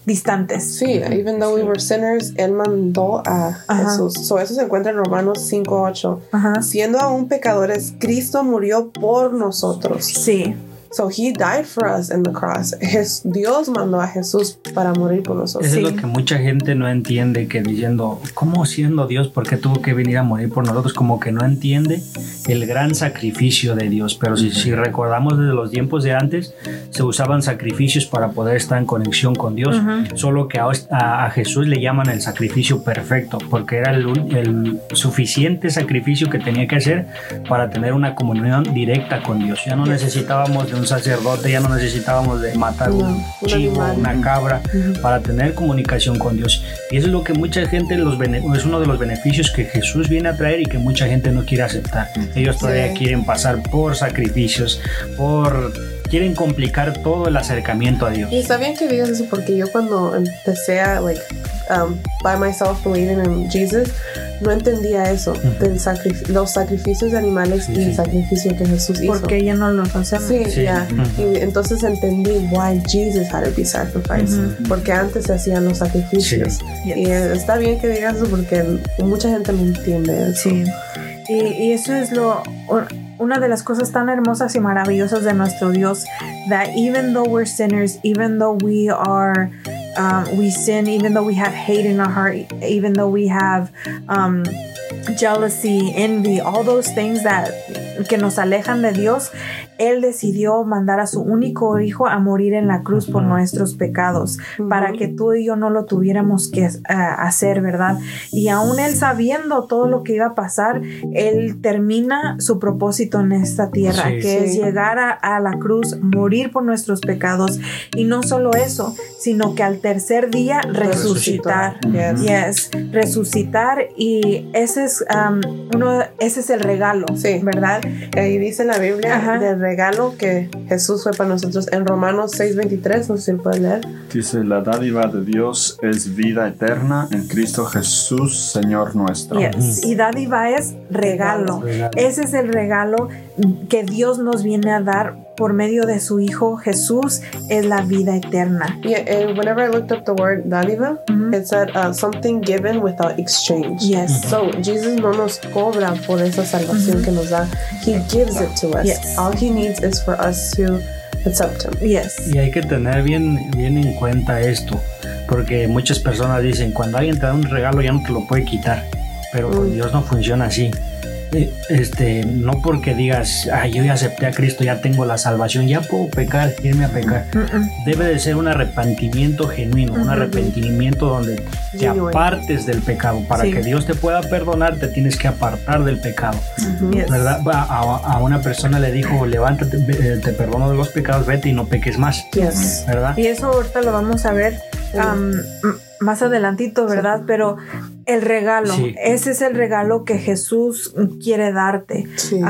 Speaker 3: distantes.
Speaker 2: Sí, even though we were sinners, Él mandó a
Speaker 3: Ajá.
Speaker 2: Jesús. So, eso se encuentra en Romanos 5.8.
Speaker 3: Ajá.
Speaker 2: Siendo aún pecadores, Cristo murió por nosotros.
Speaker 3: Sí,
Speaker 2: So, He died for us in the cross. Jes- Dios mandó a Jesús para morir por nosotros.
Speaker 4: Eso
Speaker 3: Sí.
Speaker 4: es lo que mucha gente no entiende, que diciendo, ¿cómo siendo Dios? ¿Por qué tuvo que venir a morir por nosotros? Como que no entiende el gran sacrificio de Dios. Pero si, si recordamos desde los tiempos de antes, se usaban sacrificios para poder estar en conexión con Dios. Solo que a, a- a Jesús le llaman el sacrificio perfecto, porque era el, el suficiente sacrificio que tenía que hacer para tener una comunión directa con Dios. Ya no necesitábamos de un un sacerdote, ya no necesitábamos de matar
Speaker 2: No,
Speaker 4: un chivo, una cabra para tener comunicación con Dios. Y eso es lo que mucha gente, los bene- es uno de los beneficios que Jesús viene a traer y que mucha gente no quiere aceptar. Ellos todavía
Speaker 2: Sí.
Speaker 4: quieren pasar por sacrificios, por quieren complicar todo el acercamiento a Dios.
Speaker 2: Y está bien que digas eso porque yo cuando empecé a, like, um, by myself believing in Jesus, no entendía eso, del sacrif- los sacrificios de animales
Speaker 4: Sí,
Speaker 2: y el
Speaker 4: sí.
Speaker 2: sacrificio que Jesús hizo.
Speaker 3: Porque ya no lo hacemos.
Speaker 2: Sí,
Speaker 4: Sí.
Speaker 2: ya.
Speaker 4: Ujú.
Speaker 2: Y entonces entendí why Jesus had to be sacrificed.
Speaker 3: Ujú.
Speaker 2: Porque antes se hacían los sacrificios.
Speaker 3: Yes.
Speaker 2: Y eh, está bien que digas eso porque mucha gente no entiende eso.
Speaker 3: Sí. Y, y eso es lo una de las cosas tan hermosas y maravillosas de nuestro Dios that even though we're sinners, even though we are um, we sin, even though we have hate in our heart, even though we have um, jealousy, envy, all those things that que nos alejan de Dios, él decidió mandar a su único hijo a morir en la cruz por nuestros pecados, para que tú y yo no lo tuviéramos que ah, hacer, ¿verdad? Y aún él sabiendo todo lo que iba a pasar, él termina su propósito en esta tierra,
Speaker 4: Sí.
Speaker 3: que es
Speaker 2: Sí.
Speaker 3: llegar a, a la cruz, morir por nuestros pecados. Y no solo eso, sino que al tercer día resucitar.
Speaker 2: Yes.
Speaker 3: Yes, resucitar y ese es um, uno, ese es el regalo,
Speaker 2: Sí.
Speaker 3: ¿verdad?
Speaker 2: Ahí dice en la Biblia
Speaker 3: Ajá.
Speaker 2: del regalo que Jesús fue para nosotros en Romanos 6:23, no sé si lo puedes leer.
Speaker 5: Dice, la dádiva de Dios es vida eterna en Cristo Jesús, Señor nuestro.
Speaker 3: Yes. Y dádiva es regalo.
Speaker 4: Regalo.
Speaker 3: Ese es el regalo que Dios nos viene a dar por medio de su Hijo Jesús, es la vida eterna.
Speaker 2: Yeah, and whenever I looked up the word dádiva,
Speaker 3: Ujú.
Speaker 2: it said uh, something given without exchange.
Speaker 3: Yes.
Speaker 2: So Jesus no nos cobra por esa salvación que nos da. He gives it to us.
Speaker 3: Yes.
Speaker 2: All he needs is for us to accept him.
Speaker 3: Yes.
Speaker 4: Y hay que tener bien, bien en cuenta esto, porque muchas personas dicen, cuando alguien te da un regalo ya no te lo puede quitar, pero con
Speaker 2: Mm.
Speaker 4: Dios no funciona así. Eh, Este, no porque digas, ay, yo ya acepté a Cristo, ya tengo la salvación, ya puedo pecar, irme a pecar. Debe de ser un arrepentimiento genuino, un arrepentimiento donde te
Speaker 2: Genuine.
Speaker 4: apartes del pecado. Para
Speaker 3: Sí.
Speaker 4: que Dios te pueda perdonar, te tienes que apartar del pecado. ¿Verdad? A, a- a una persona le dijo, levántate, eh, te perdono de los pecados, vete y no peques más.
Speaker 2: Yes.
Speaker 4: ¿Verdad?
Speaker 3: Y eso ahorita lo vamos a ver más adelantito, ¿verdad? Pero el regalo,
Speaker 4: Sí.
Speaker 3: ese es el regalo que Jesús quiere darte.
Speaker 2: Sí.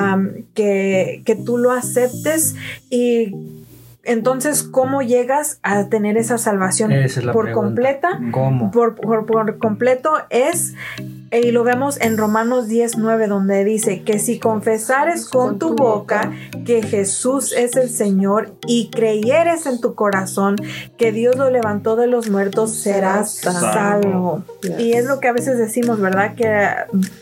Speaker 3: que, que tú lo aceptes y entonces cómo llegas a tener esa salvación
Speaker 4: Esa es la
Speaker 3: por
Speaker 4: pregunta.
Speaker 3: completa
Speaker 4: ¿Cómo?
Speaker 3: por, por- por completo es y lo vemos en Romanos 19 donde dice que si confesares con tu boca que Jesús es el Señor y creyeres en tu corazón que Dios lo levantó de los muertos serás salvo. Y es lo que a veces decimos, ¿verdad? Que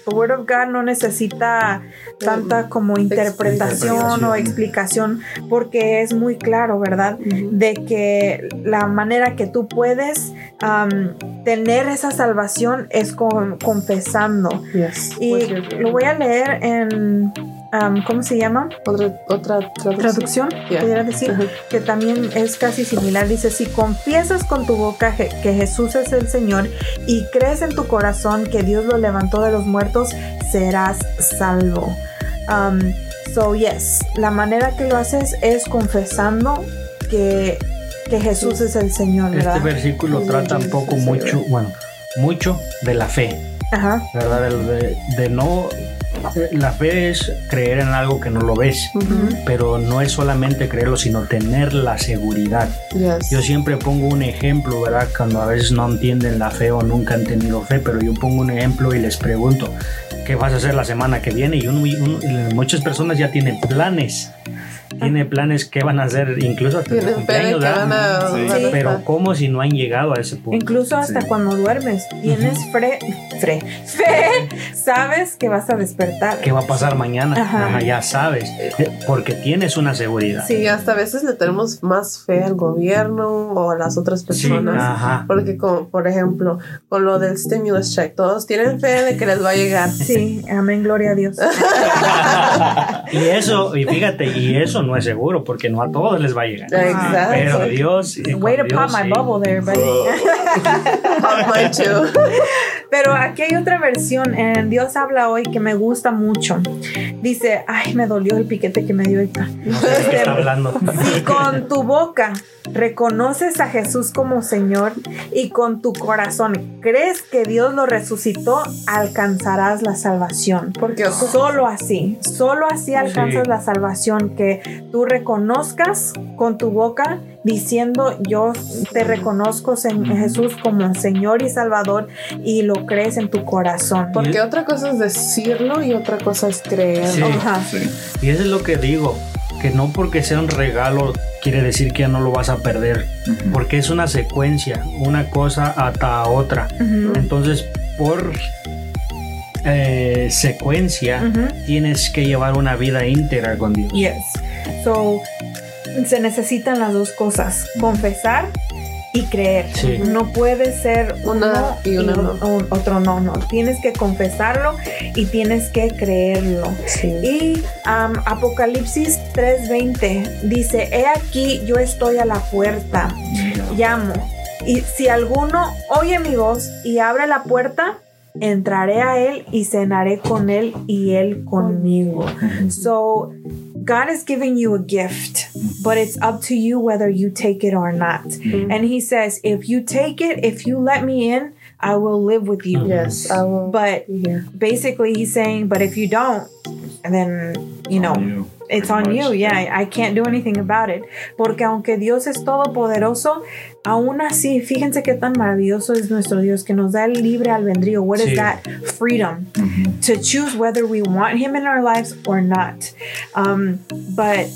Speaker 3: the Word of God no necesita tanta como interpretación o
Speaker 4: Explicación.
Speaker 3: porque es muy claro, ¿verdad? De que la manera que tú puedes tener esa salvación es con, confesando.
Speaker 2: Yes.
Speaker 3: Y
Speaker 2: your-
Speaker 3: lo voy a leer en, am, ¿cómo se llama?
Speaker 2: Otra, otra traducción.
Speaker 3: Traducción,
Speaker 2: Yeah.
Speaker 3: pudiera decir, que también es casi similar. Dice, si confiesas con tu boca je- que Jesús es el Señor y crees en tu corazón que Dios lo levantó de los muertos, serás salvo. Um, so, yes, la manera que lo haces es confesando que, que Jesús es el Señor, ¿verdad?
Speaker 4: Este versículo
Speaker 2: Sí,
Speaker 4: trata un poco
Speaker 2: sí,
Speaker 4: mucho,
Speaker 2: sí.
Speaker 4: bueno, mucho de la fe,
Speaker 3: Ajá,
Speaker 4: ¿verdad? De, no... eh, La fe es creer en algo que no lo ves, pero no es solamente creerlo, sino tener la seguridad.
Speaker 2: Yes.
Speaker 4: Yo siempre pongo un ejemplo, ¿verdad? Cuando a veces no entienden la fe o nunca han tenido fe, pero yo pongo un ejemplo y les pregunto, ¿qué vas a hacer la semana que viene? Y muchas personas ya tienen planes. Tiene planes que van a hacer incluso hasta de cumpleaños,
Speaker 2: a,
Speaker 5: Sí.
Speaker 4: Pero. ¿cómo si no han llegado a ese punto?
Speaker 3: incluso hasta
Speaker 5: Sí.
Speaker 3: cuando duermes, tienes fre, fre- fe, sabes que vas a despertar.
Speaker 4: ¿Qué va a pasar mañana?
Speaker 3: Ajá.
Speaker 4: Ajá, ya sabes, porque tienes una seguridad.
Speaker 2: Sí, hasta a veces le tenemos más fe al gobierno o a las otras
Speaker 4: Sí,
Speaker 2: personas.
Speaker 4: ajá.
Speaker 2: Porque, como, por ejemplo, con lo del stimulus check, todos tienen fe de que les va a llegar.
Speaker 3: Sí, amén, gloria a Dios. <laughs>
Speaker 4: y eso, y fíjate, y eso no es seguro, porque no a todos les va a llegar.
Speaker 2: Exacto.
Speaker 4: Pero Dios.
Speaker 3: Way to pop
Speaker 4: Dios,
Speaker 3: my
Speaker 4: sí.
Speaker 3: bubble there, buddy. <laughs>
Speaker 2: Mine too.
Speaker 3: Pero aquí hay otra versión. En Dios habla hoy que me gusta mucho. Dice, ay, me dolió el piquete que me dio ahorita.
Speaker 4: No sé de qué está hablando. <laughs>
Speaker 3: Si con tu boca reconoces a Jesús como Señor y con tu corazón crees que Dios lo resucitó, alcanzarás la salvación.
Speaker 2: Porque
Speaker 3: Solo así, solo así alcanzas
Speaker 4: Sí.
Speaker 3: la salvación, que tú reconozcas con tu boca diciendo yo te reconozco en Jesús como Señor y Salvador y lo crees en tu corazón.
Speaker 2: Porque otra cosa es decirlo y otra cosa es creer.
Speaker 4: Sí.
Speaker 3: Ajá.
Speaker 5: Sí.
Speaker 4: Y eso es lo que digo, que no porque sea un regalo quiere decir que ya no lo vas a perder, porque es una secuencia, una cosa ata a otra. Entonces, por eh, secuencia, tienes que llevar una vida íntegra con Dios.
Speaker 3: Yes. So, se necesitan las dos cosas, confesar y creer.
Speaker 4: Sí.
Speaker 3: No puede ser
Speaker 2: Una
Speaker 3: uno
Speaker 2: y una
Speaker 3: un-
Speaker 2: no.
Speaker 3: un- otro no, no. Tienes que confesarlo y tienes que creerlo.
Speaker 2: Sí.
Speaker 3: Y um, Apocalipsis 3:20 dice, he aquí yo estoy a la puerta, llamo. Y si alguno oye mi voz y abre la puerta, entraré a él y cenaré con él y él conmigo. So God is giving you a gift, but it's up to you whether you take it or not. Mm-hmm. And he says, if you take it, if you let me in, I will live with you.
Speaker 2: Yes, I will
Speaker 3: But
Speaker 2: be
Speaker 3: basically he's saying, but if you don't, then you know,
Speaker 5: You,
Speaker 3: it's
Speaker 5: pretty
Speaker 3: on you.
Speaker 5: much.
Speaker 3: Yeah, I I can't do anything about it. Porque aunque Dios es todopoderoso, aún así, fíjense qué tan maravilloso es nuestro Dios que nos da el libre albedrío. What is
Speaker 4: Sí.
Speaker 3: that? Freedom to choose whether we want Him in our lives or not. Um, but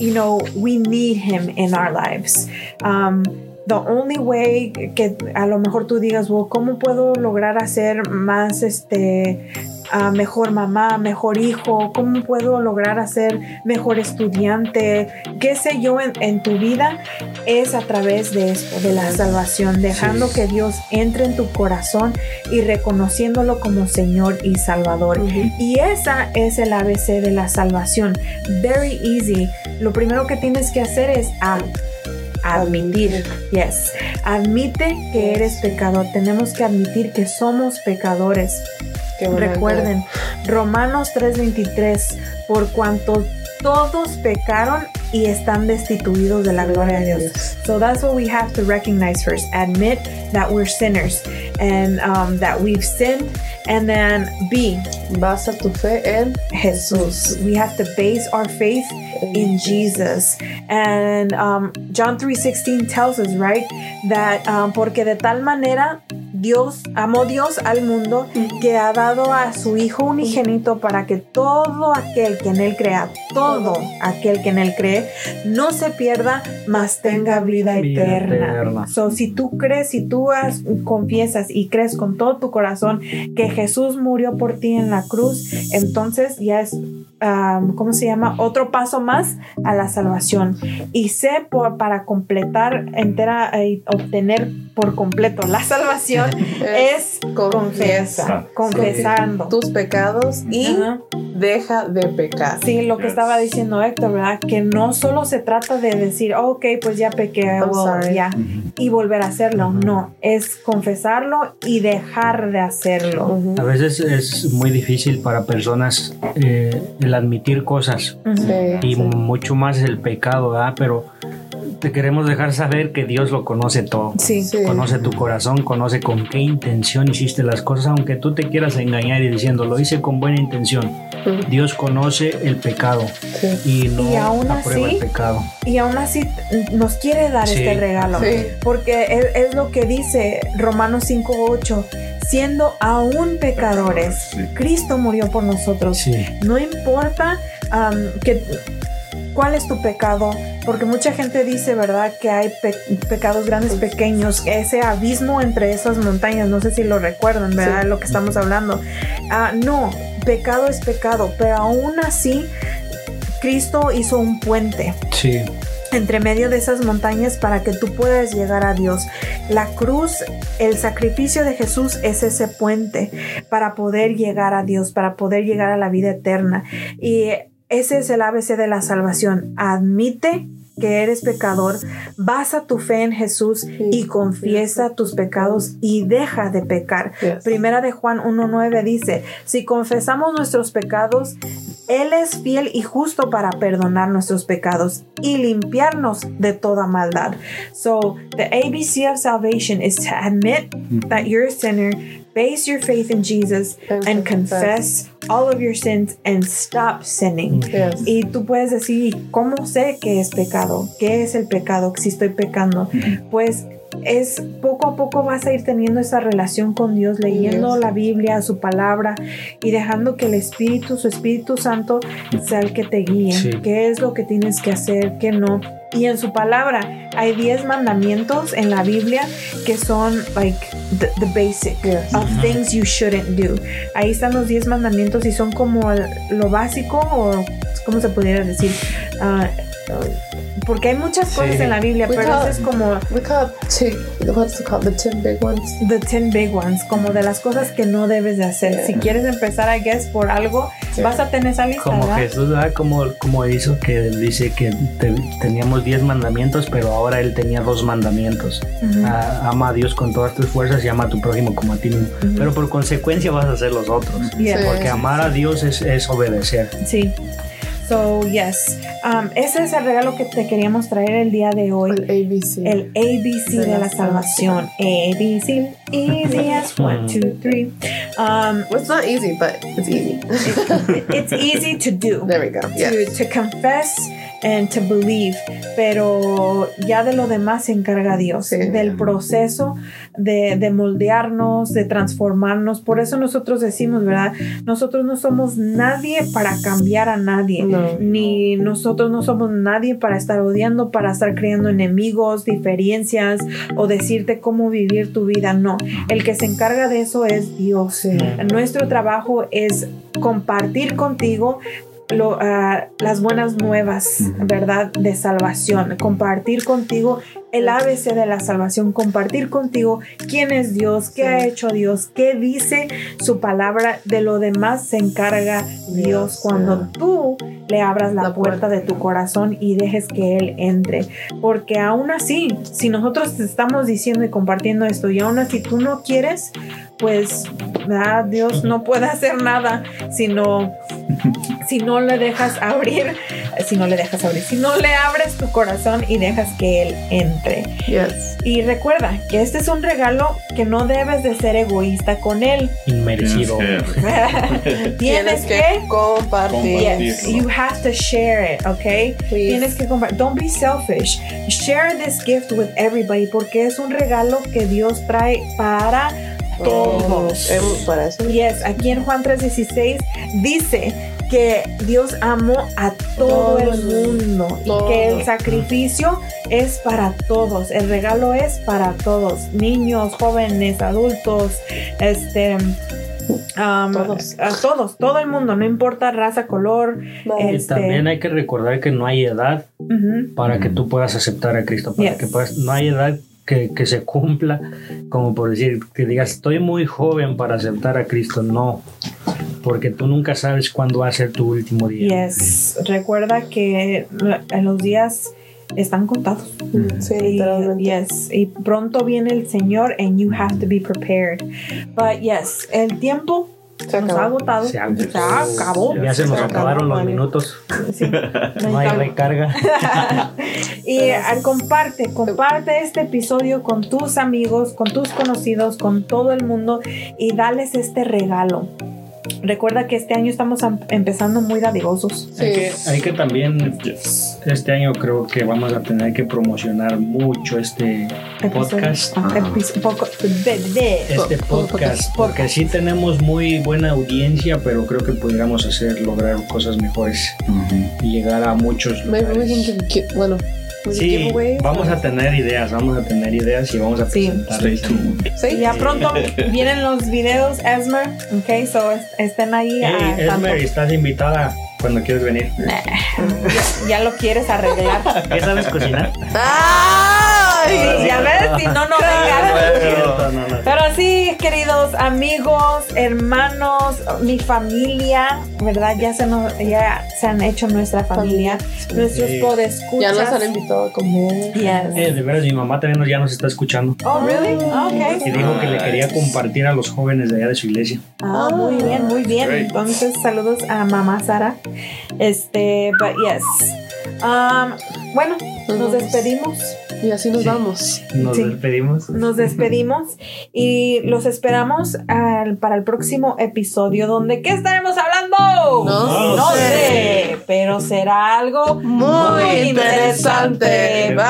Speaker 3: you know, we need Him in our lives. Um, the only way que a lo mejor tú digas, well, ¿cómo puedo lograr hacer más este ah, mejor mamá, mejor hijo? ¿Cómo puedo lograr hacer mejor estudiante? ¿Qué sé yo en, en tu vida? Es a través de esto, de la salvación, dejando
Speaker 4: Sí.
Speaker 3: que Dios entre en tu corazón y reconociéndolo como Señor y Salvador. Y esa es el ABC de la salvación. Very easy. Lo primero que tienes que hacer es a- admitir. Yes. Admite que eres pecador. Tenemos que admitir que somos pecadores. Recuerden, Romanos 3:23, por cuanto todos pecaron y están destituidos de la gloria de Dios. So that's what we have to recognize first. Admit that we're sinners and um, that we've sinned. And then B,
Speaker 2: Basa tu fe en
Speaker 3: Jesus. We have to base our faith in Jesus. And um, John 3:16 tells us, right, that um, porque de tal manera Dios amó Dios al mundo que ha dado a su Hijo unigénito para que todo aquel que en él crea, todo aquel que en él cree, no se pierda, mas tenga vida
Speaker 4: Vida
Speaker 3: eterna.
Speaker 4: eterna.
Speaker 3: So, si tú crees, si tú has- confiesas y crees con todo tu corazón que Jesús murió por ti en la cruz, entonces ya es, um, ¿cómo se llama? Otro paso más a la salvación. Y sé por, para completar entera y obtener por completo la salvación <laughs> es confiesa, confesando.
Speaker 2: tus pecados y
Speaker 3: Ajá.
Speaker 2: deja de pecar.
Speaker 3: Sí, lo que
Speaker 5: Yes.
Speaker 3: estaba diciendo Héctor, ¿verdad? Que no solo se trata de decir, oh, ok, pues ya pequé, well, ya, y volver a hacerlo. No, es confesarlo y dejar de hacerlo.
Speaker 4: A veces es muy difícil para personas eh, el admitir cosas.
Speaker 2: Sí,
Speaker 4: y
Speaker 2: sí.
Speaker 4: mucho más el pecado, ¿verdad? Pero te queremos dejar saber que Dios lo conoce todo.
Speaker 3: Sí.
Speaker 2: Sí.
Speaker 4: Conoce tu corazón, conoce con qué intención hiciste las cosas, aunque tú te quieras engañar y diciendo lo hice con buena intención. Dios conoce el pecado
Speaker 2: Sí.
Speaker 4: y no
Speaker 3: Y aún
Speaker 4: aprueba
Speaker 3: así,
Speaker 4: el pecado.
Speaker 3: Y aún así nos quiere dar
Speaker 4: Sí.
Speaker 3: este regalo.
Speaker 2: Sí.
Speaker 3: Porque es, es lo que dice Romanos 5.8. Siendo aún pecadores,
Speaker 5: Sí.
Speaker 3: Cristo murió por nosotros.
Speaker 4: Sí,
Speaker 3: No importa que, cuál es tu pecado, porque mucha gente dice, ¿verdad?, que hay pe- pecados grandes, pequeños, ese abismo entre esas montañas, no sé si lo recuerdan, ¿verdad?,
Speaker 2: Sí.
Speaker 3: lo que estamos hablando. Ah, no, pecado es pecado, pero aún así, Cristo hizo un puente
Speaker 4: sí,
Speaker 3: entre medio de esas montañas para que tú puedas llegar a Dios. La cruz, el sacrificio de Jesús es ese puente para poder llegar a Dios, para poder llegar a la vida eterna. Y ese es el ABC de la salvación. Admite que eres pecador, basa tu fe en Jesús y confiesa tus pecados y deja de pecar. Primera de Juan 1.9 dice, si confesamos nuestros pecados, Él es fiel y justo para perdonar nuestros pecados y limpiarnos de toda maldad. So, the ABC of salvation is to admit that you're a sinner, base your faith in Jesus,
Speaker 2: And
Speaker 3: and
Speaker 2: confess.
Speaker 3: confess all of your sins and stop sinning. Mm.
Speaker 2: Yes.
Speaker 3: Y tú puedes decir, ¿cómo sé que es pecado? ¿Qué es el pecado? Si estoy pecando. Mm-hmm. Pues es poco a poco vas a ir teniendo esa relación con Dios, leyendo la Biblia, su palabra y dejando que el Espíritu, su Espíritu Santo, sea el que te guíe.
Speaker 4: Sí.
Speaker 3: ¿Qué es lo que tienes que hacer? ¿Qué no? Y en su palabra hay 10 mandamientos en la Biblia que son like the, the basic
Speaker 2: Yes.
Speaker 3: of things you shouldn't do. Ahí están los 10 mandamientos y son como lo básico o cómo se pudiera decir. Ah, porque hay muchas
Speaker 4: Sí.
Speaker 3: cosas en la Biblia,
Speaker 2: We
Speaker 3: pero
Speaker 2: call-
Speaker 3: eso es como
Speaker 2: We call it two, what's it called? The 10 big ones?
Speaker 3: the 10 big ones, como de las cosas que no debes de hacer.
Speaker 2: Yeah.
Speaker 3: Si quieres empezar, I guess, por algo,
Speaker 2: Yeah.
Speaker 3: vas a tener esa lista,
Speaker 4: Como
Speaker 3: ¿verdad?
Speaker 4: Jesús, ¿verdad? Como, como hizo que dice que te- teníamos 10 mandamientos, pero ahora él tenía dos mandamientos.
Speaker 3: Ujú.
Speaker 4: Ah, ama a Dios con todas tus fuerzas y ama a tu prójimo como a ti mismo. Pero por consecuencia vas a hacer los otros.
Speaker 3: Yeah.
Speaker 2: Sí.
Speaker 4: Porque amar a Dios es, es obedecer.
Speaker 3: Sí. So, yes. Um, ese es el regalo que te queríamos traer el día de hoy.
Speaker 2: El ABC.
Speaker 3: El ABC de,
Speaker 2: De
Speaker 3: la
Speaker 2: la
Speaker 3: salvación. ABC. Easy as <laughs> one, two, three. Um,
Speaker 2: Well, it's not easy, but it's easy. <laughs>
Speaker 3: it's easy to do.
Speaker 2: there we go.
Speaker 3: to,
Speaker 2: Yes.
Speaker 3: to confess and to believe, pero ya de lo demás se encarga Dios,
Speaker 2: Sí.
Speaker 3: del proceso de, de moldearnos, de transformarnos. Por eso nosotros decimos, ¿verdad? Nosotros no somos nadie para cambiar a nadie,
Speaker 2: No.
Speaker 3: Ni nosotros no somos nadie para estar odiando, para estar creando enemigos, diferencias o decirte cómo vivir tu vida. No, el que se encarga de eso es Dios.
Speaker 2: Sí.
Speaker 3: Nuestro trabajo es compartir contigo lo, ah, las buenas nuevas, ¿verdad? De salvación. Compartir contigo el ABC de la salvación. Compartir contigo quién es Dios, qué
Speaker 2: Sí.
Speaker 3: ha hecho Dios, qué dice su palabra. De lo demás se encarga Dios
Speaker 2: Dios,
Speaker 3: cuando
Speaker 2: sí.
Speaker 3: tú le abras la,
Speaker 2: La
Speaker 3: puerta
Speaker 2: puerta.
Speaker 3: de tu corazón y dejes que Él entre. Porque aún así, si nosotros te estamos diciendo y compartiendo esto y aún así tú no quieres, pues. Dios no puede hacer nada si no, <laughs> si no le dejas abrir, si no le dejas abrir, si no le abres tu corazón y dejas que Él entre.
Speaker 2: Yes.
Speaker 3: Y recuerda que este es un regalo que no debes de ser egoísta con Él.
Speaker 4: Inmerecido.
Speaker 5: Tienes <laughs>
Speaker 3: Tienes que...
Speaker 2: compartir.
Speaker 3: Yes, you have to share it, okay?
Speaker 2: Please.
Speaker 3: Tienes que compartir. Don't be selfish. Share this gift with everybody porque es un regalo que Dios trae para todos.
Speaker 2: Em, Para eso.
Speaker 3: Yes, aquí en Juan 3:16 dice que Dios amó a todo el mundo y que el sacrificio es para todos, el regalo es para todos, niños, jóvenes, adultos, este um,
Speaker 2: Todos.
Speaker 3: a todos, todo el mundo, no importa raza, color,
Speaker 2: No.
Speaker 4: Y
Speaker 3: este,
Speaker 4: también hay que recordar que no hay edad para que tú puedas aceptar a Cristo, para
Speaker 3: Yes.
Speaker 4: que puedas, no hay edad que, que se cumpla, como por decir, que digas, estoy muy joven para aceptar a Cristo, no, porque tú nunca sabes cuándo va a ser tu último día.
Speaker 3: Yes, recuerda que los días están contados.
Speaker 2: Sí,
Speaker 3: Y,
Speaker 2: literalmente.
Speaker 3: yes, y pronto viene el Señor and you have to be prepared. But yes, el tiempo
Speaker 2: Se
Speaker 3: nos ha
Speaker 2: acabó.
Speaker 3: agotado.
Speaker 4: Se acabó.
Speaker 3: Se acabó.
Speaker 4: Ya se nos
Speaker 2: Se
Speaker 4: acabaron los
Speaker 2: acabó,
Speaker 4: minutos,
Speaker 3: Sí. <laughs>
Speaker 4: no hay recarga. <laughs>
Speaker 3: Y ah, comparte, comparte este episodio con tus amigos, con tus conocidos, con todo el mundo y dales este regalo. Recuerda que este año estamos am- empezando muy dadivosos.
Speaker 4: Hay que,
Speaker 2: Sí.
Speaker 4: hay que también, este año creo que vamos a tener que promocionar mucho este podcast.
Speaker 3: Ah, epi- poco- de- de-
Speaker 4: Este podcast, porque sí tenemos muy buena audiencia, pero creo que podríamos hacer, lograr cosas mejores y llegar a muchos lugares.
Speaker 2: bueno, can
Speaker 4: Sí, vamos a tener ideas, vamos a tener ideas y vamos a
Speaker 3: Sí.
Speaker 4: presentar.
Speaker 5: Stay tuned.
Speaker 2: Sí.
Speaker 3: Ya pronto <laughs> vienen los videos, Esmer. Ok, so es- estén ahí.
Speaker 4: Hey,
Speaker 3: tanto-
Speaker 4: Esmer, estás invitada cuando quieres venir.
Speaker 3: ya, ya lo quieres arreglar.
Speaker 4: ¿Qué sabes cocinar? <laughs>
Speaker 2: ¡Ah! Ay,
Speaker 3: ya ves, si no, no vengas.
Speaker 4: Cierto, no, no.
Speaker 3: Pero sí, queridos amigos, hermanos, mi familia, ¿verdad? Ya se, nos, ya se han hecho nuestra familia, nuestros
Speaker 4: Sí.
Speaker 3: podescuchas.
Speaker 2: Ya nos han invitado a comer.
Speaker 3: Yes.
Speaker 4: Eh, de veras, mi mamá también nos- ya nos está escuchando.
Speaker 3: Oh, really?
Speaker 4: Y
Speaker 3: Okay.
Speaker 4: dijo que le quería compartir a los jóvenes de allá de su iglesia.
Speaker 3: Ah, muy bien, muy bien. Entonces, saludos a mamá Sara. Este, but yes. Um, bueno, nos despedimos.
Speaker 2: Y así nos vamos.
Speaker 4: Nos
Speaker 3: Sí.
Speaker 4: despedimos.
Speaker 3: Nos despedimos y los esperamos al- para el próximo episodio donde ¿qué estaremos hablando?
Speaker 2: No
Speaker 3: no
Speaker 2: sé.
Speaker 3: sé, pero será algo
Speaker 2: Muy interesante. Bye.